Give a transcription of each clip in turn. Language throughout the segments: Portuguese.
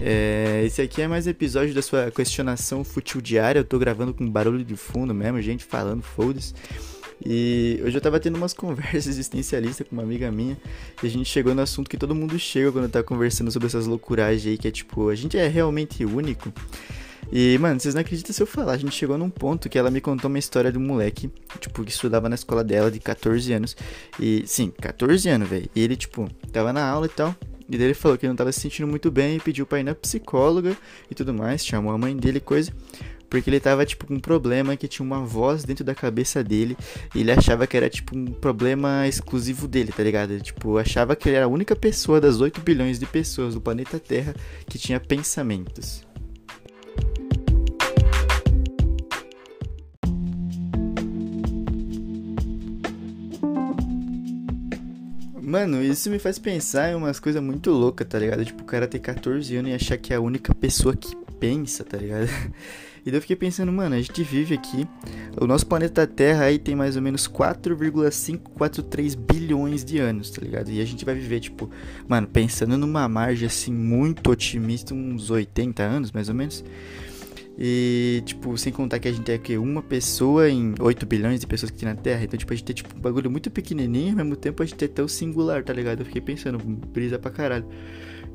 É, esse aqui é mais episódio da sua questionação futil diária. Eu tô gravando com barulho de fundo mesmo, gente falando, foda-se. E hoje eu tava tendo umas conversas existencialistas com uma amiga minha e a gente chegou no assunto que todo mundo chega quando tá conversando sobre essas loucuragens aí, que é tipo, a gente é realmente único. E, mano, vocês não acreditam se eu falar, a gente chegou num ponto que ela me contou uma história de um moleque, tipo, que estudava na escola dela de 14 anos. E, sim, 14 anos, velho. E ele, tipo, tava na aula e tal. E daí ele falou que não tava se sentindo muito bem e pediu pra ir na psicóloga e tudo mais, chamou a mãe dele coisa. Porque ele tava, tipo, com um problema que tinha uma voz dentro da cabeça dele. E ele achava que era, tipo, um problema exclusivo dele, tá ligado? Ele, tipo, achava que ele era a única pessoa das 8 bilhões de pessoas do planeta Terra que tinha pensamentos. Mano, isso me faz pensar em umas coisas muito loucas, tá ligado? Tipo, o cara ter 14 anos e achar que é a única pessoa que pensa, tá ligado? E daí eu fiquei pensando, mano, a gente vive aqui, o nosso planeta Terra aí tem mais ou menos 4,543 bilhões de anos, tá ligado? E a gente vai viver, tipo, mano, pensando numa margem assim muito otimista, uns 80 anos mais ou menos. E, tipo, sem contar que a gente é que uma pessoa em 8 bilhões de pessoas que tem na Terra. Então, tipo, a gente tem tipo, um bagulho muito pequenininho, ao mesmo tempo a gente é tão singular, tá ligado? Eu fiquei pensando, brisa pra caralho.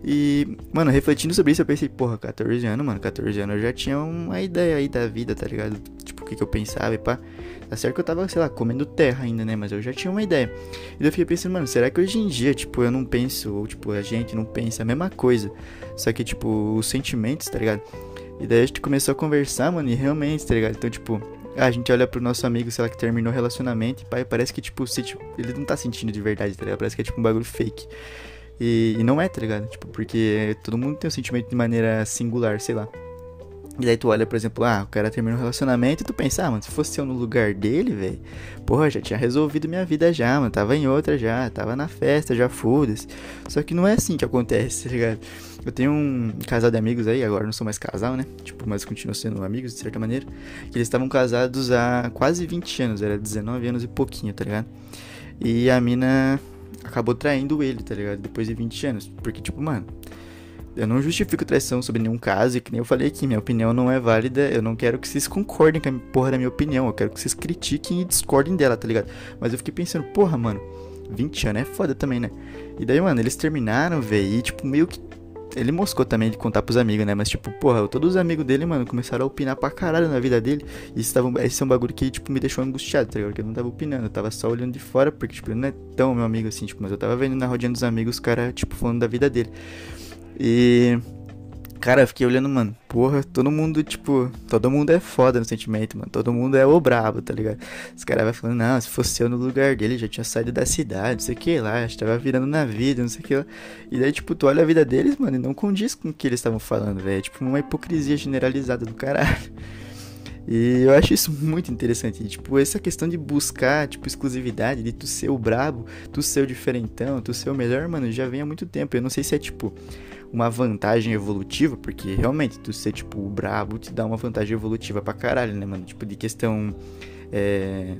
E, mano, refletindo sobre isso, eu pensei, porra, 14 anos, mano, 14 anos eu já tinha uma ideia aí da vida, tá ligado? Tipo, o que, que eu pensava e pá. Tá certo que eu tava, sei lá, comendo terra ainda, né? Mas eu já tinha uma ideia. E daí eu fiquei pensando, mano, será que hoje em dia, tipo, eu não penso, ou tipo, a gente não pensa a mesma coisa? Só que, tipo, os sentimentos, tá ligado? E daí a gente começou a conversar, mano, e realmente, tá ligado? Então, tipo, a gente olha pro nosso amigo, sei lá, que terminou o relacionamento, e pai, parece que, tipo, se, tipo, ele não tá sentindo de verdade, tá ligado? Parece que é tipo um bagulho fake. E, e não é, tá ligado? Tipo, porque todo mundo tem um sentimento de maneira singular, sei lá. E daí tu olha, por exemplo, ah, o cara terminou um relacionamento e tu pensa, ah, mano, se fosse eu no lugar dele, velho, porra, já tinha resolvido minha vida já, mano, tava em outra já, tava na festa, já foda-se. Só que não é assim que acontece, tá ligado? Eu tenho um casal de amigos aí, agora não sou mais casal, né? Tipo, mas continuo sendo amigos de certa maneira. Que eles estavam casados há quase 20 anos, era 19 anos e pouquinho, tá ligado? E a mina acabou traindo ele, tá ligado? Depois de 20 anos. Porque, tipo, mano, eu não justifico traição sobre nenhum caso, e que nem eu falei aqui, minha opinião não é válida, eu não quero que vocês concordem com a porra da minha opinião, eu quero que vocês critiquem e discordem dela, tá ligado? Mas eu fiquei pensando, porra, mano, 20 anos é foda também, né? E daí, mano, eles terminaram, velho, e tipo, meio que ele moscou também de contar pros amigos, né? Mas, tipo, porra, todos os amigos dele, mano, começaram a opinar pra caralho na vida dele. E isso tava, esse é um bagulho que, tipo, me deixou angustiado, tá ligado? Porque eu não tava opinando, eu tava só olhando de fora, porque, tipo, ele não é tão meu amigo assim, tipo, mas eu tava vendo na rodinha dos amigos os caras, tipo, falando da vida dele. E. Cara, eu fiquei olhando, mano, porra, todo mundo, tipo, todo mundo é foda no sentimento, mano. Todo mundo é o brabo, tá ligado? Os caras vai falando, não, se fosse eu no lugar dele, já tinha saído da cidade, não sei o que lá, já tava virando na vida, não sei o que lá. E daí, tipo, tu olha a vida deles, mano, e não condiz com o que eles estavam falando, velho. É tipo uma hipocrisia generalizada do caralho. E eu acho isso muito interessante. Tipo, essa questão de buscar, tipo, exclusividade, de tu ser o brabo, tu ser o diferentão, tu ser o melhor, mano, já vem há muito tempo. Eu não sei se é, tipo, uma vantagem evolutiva, porque realmente tu ser, tipo, brabo te dá uma vantagem evolutiva pra caralho, né, mano? Tipo, de questão. É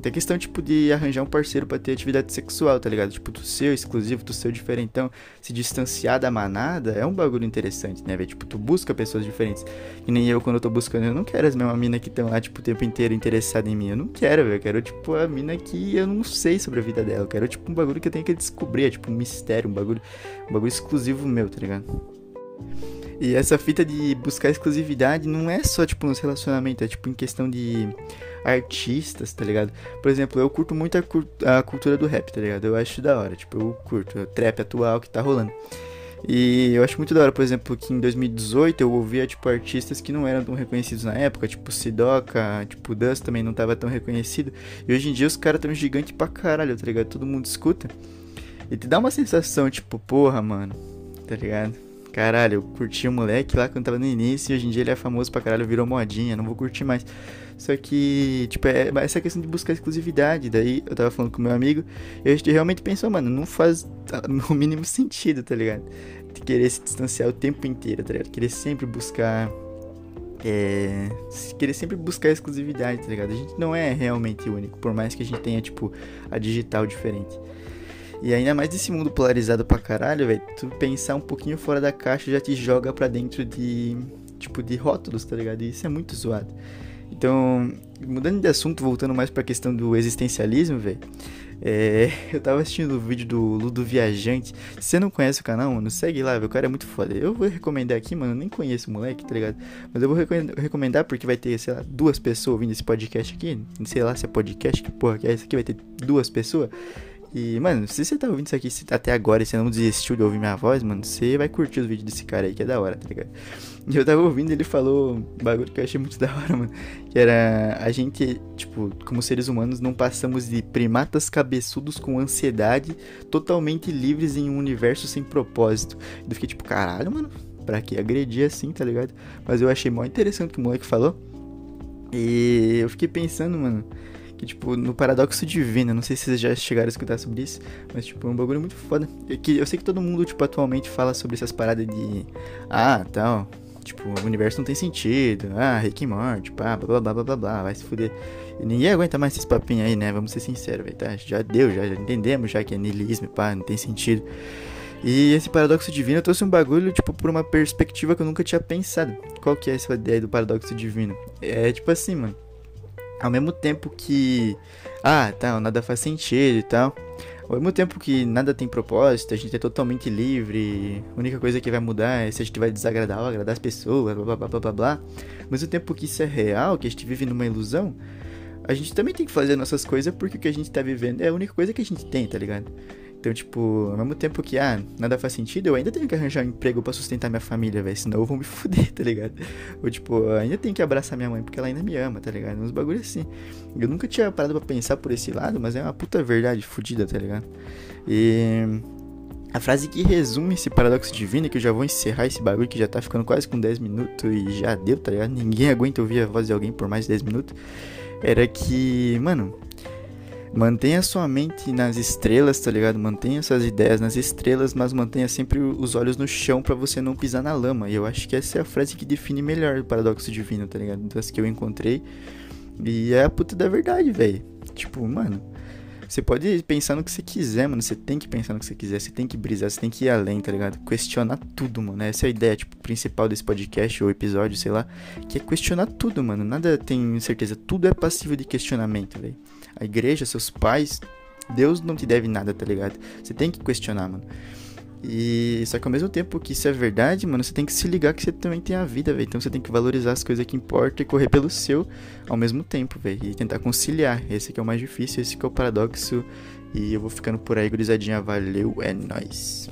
tem questão, tipo, de arranjar um parceiro para ter atividade sexual, tá ligado? Tipo, tu ser exclusivo, tu ser diferentão, se distanciar da manada é um bagulho interessante, né, velho? Tipo, tu busca pessoas diferentes. E nem eu, quando eu tô buscando, eu não quero as mesmas minas que estão lá, tipo, o tempo inteiro interessadas em mim. Eu não quero, velho. Eu quero, tipo, a mina que eu não sei sobre a vida dela. Eu quero, tipo, um bagulho que eu tenho que descobrir. É, tipo, um mistério, um bagulho, um bagulho exclusivo meu, tá ligado? E essa fita de buscar exclusividade não é só, tipo, nos relacionamentos, é, tipo, em questão de artistas, tá ligado? Por exemplo, eu curto muito a, a cultura do rap, tá ligado? Eu acho da hora, tipo, eu curto o trap atual que tá rolando. E eu acho muito da hora, por exemplo, que em 2018 eu ouvia, tipo, artistas que não eram tão reconhecidos na época, tipo Sidoca, tipo Dust também não tava tão reconhecido. E hoje em dia os caras tão gigantes pra caralho, tá ligado? Todo mundo escuta. E te dá uma sensação, tipo, porra, mano, tá ligado? Caralho, eu curti o moleque lá quando tava no início e hoje em dia ele é famoso pra caralho, virou modinha, não vou curtir mais. Só que, tipo, é essa questão de buscar exclusividade. Daí eu tava falando com meu amigo e a gente realmente pensou, mano, não faz no mínimo sentido, tá ligado? De querer se distanciar o tempo inteiro, tá ligado? Querer sempre buscar. É. Querer sempre buscar exclusividade, tá ligado? A gente não é realmente único, por mais que a gente tenha, tipo, a digital diferente. E ainda mais desse mundo polarizado pra caralho, velho, tu pensar um pouquinho fora da caixa já te joga pra dentro de, tipo, de rótulos, tá ligado? E isso é muito zoado. Então, mudando de assunto, voltando mais pra questão do existencialismo, velho. É, eu tava assistindo o vídeo do Ludo Viajante. Se você não conhece o canal, mano, segue lá, o cara é muito foda. Eu vou recomendar aqui, mano, eu nem conheço o moleque, tá ligado? Mas eu vou recomendar porque vai ter, sei lá, duas pessoas ouvindo esse podcast aqui. Sei lá se é podcast, que porra que é esse aqui, vai ter duas pessoas. E, mano, se você tá ouvindo isso aqui até agora e você não desistiu de ouvir minha voz, mano, você vai curtir os vídeos desse cara aí, que é da hora, tá ligado? E eu tava ouvindo, ele falou um bagulho que eu achei muito da hora, mano. Que era a gente, tipo, como seres humanos, não passamos de primatas cabeçudos com ansiedade, totalmente livres em um universo sem propósito. Eu fiquei tipo, caralho, mano, pra que agredir assim, tá ligado? Mas eu achei mó interessante o que o moleque falou. E eu fiquei pensando, mano que, tipo, no Paradoxo Divino, não sei se vocês já chegaram a escutar sobre isso, mas, tipo, é um bagulho muito foda. É que eu sei que todo mundo, tipo, atualmente fala sobre essas paradas de. Ah, tal. Tipo, o universo não tem sentido. Ah, Rick e Morty, pá, blá blá blá blá blá, vai se fuder. E ninguém aguenta mais esses papinhos aí, né? Vamos ser sinceros, velho, tá? Já deu, já, já entendemos já que é niilismo, pá, não tem sentido. E esse paradoxo divino trouxe um bagulho, tipo, por uma perspectiva que eu nunca tinha pensado. Qual que é essa ideia do paradoxo divino? É tipo assim, mano ao mesmo tempo que ah, tá, nada faz sentido e tal. Ao mesmo tempo que nada tem propósito, a gente é totalmente livre, a única coisa que vai mudar é se a gente vai desagradar ou agradar as pessoas, blá blá blá blá blá blá. Ao mesmo tempo que isso é real, que a gente vive numa ilusão, a gente também tem que fazer nossas coisas porque o que a gente tá vivendo é a única coisa que a gente tem, tá ligado? Então, tipo, ao mesmo tempo que, ah, nada faz sentido, eu ainda tenho que arranjar um emprego para sustentar minha família, velho. Senão eu vou me fuder, tá ligado? Ou, tipo, ainda tenho que abraçar minha mãe porque ela ainda me ama, tá ligado? Uns bagulho assim. Eu nunca tinha parado pra pensar por esse lado, mas é uma puta verdade fodida, tá ligado? E. A frase que resume esse paradoxo divino, que eu já vou encerrar esse bagulho que já tá ficando quase com 10 minutos e já deu, tá ligado? Ninguém aguenta ouvir a voz de alguém por mais de 10 minutos. Era que, mano, Mantenha sua mente nas estrelas, tá ligado? Mantenha suas ideias nas estrelas, mas mantenha sempre os olhos no chão para você não pisar na lama. E eu acho que essa é a frase que define melhor o paradoxo divino, tá ligado? Das que eu encontrei. E é a puta da verdade, velho. Tipo, mano, você pode pensar no que você quiser, mano. Você tem que pensar no que você quiser, você tem que brisar, você tem que ir além, tá ligado? Questionar tudo, mano. Essa é a ideia, tipo, principal desse podcast ou episódio, sei lá. Que é questionar tudo, mano. Nada tem certeza. Tudo é passível de questionamento, velho a igreja, seus pais, Deus não te deve nada, tá ligado? Você tem que questionar, mano. E só que ao mesmo tempo que isso é verdade, mano, você tem que se ligar que você também tem a vida, velho. Então você tem que valorizar as coisas que importam e correr pelo seu ao mesmo tempo, velho. E tentar conciliar. Esse que é o mais difícil, esse que é o paradoxo. E eu vou ficando por aí, gurizadinha. Valeu, é nóis.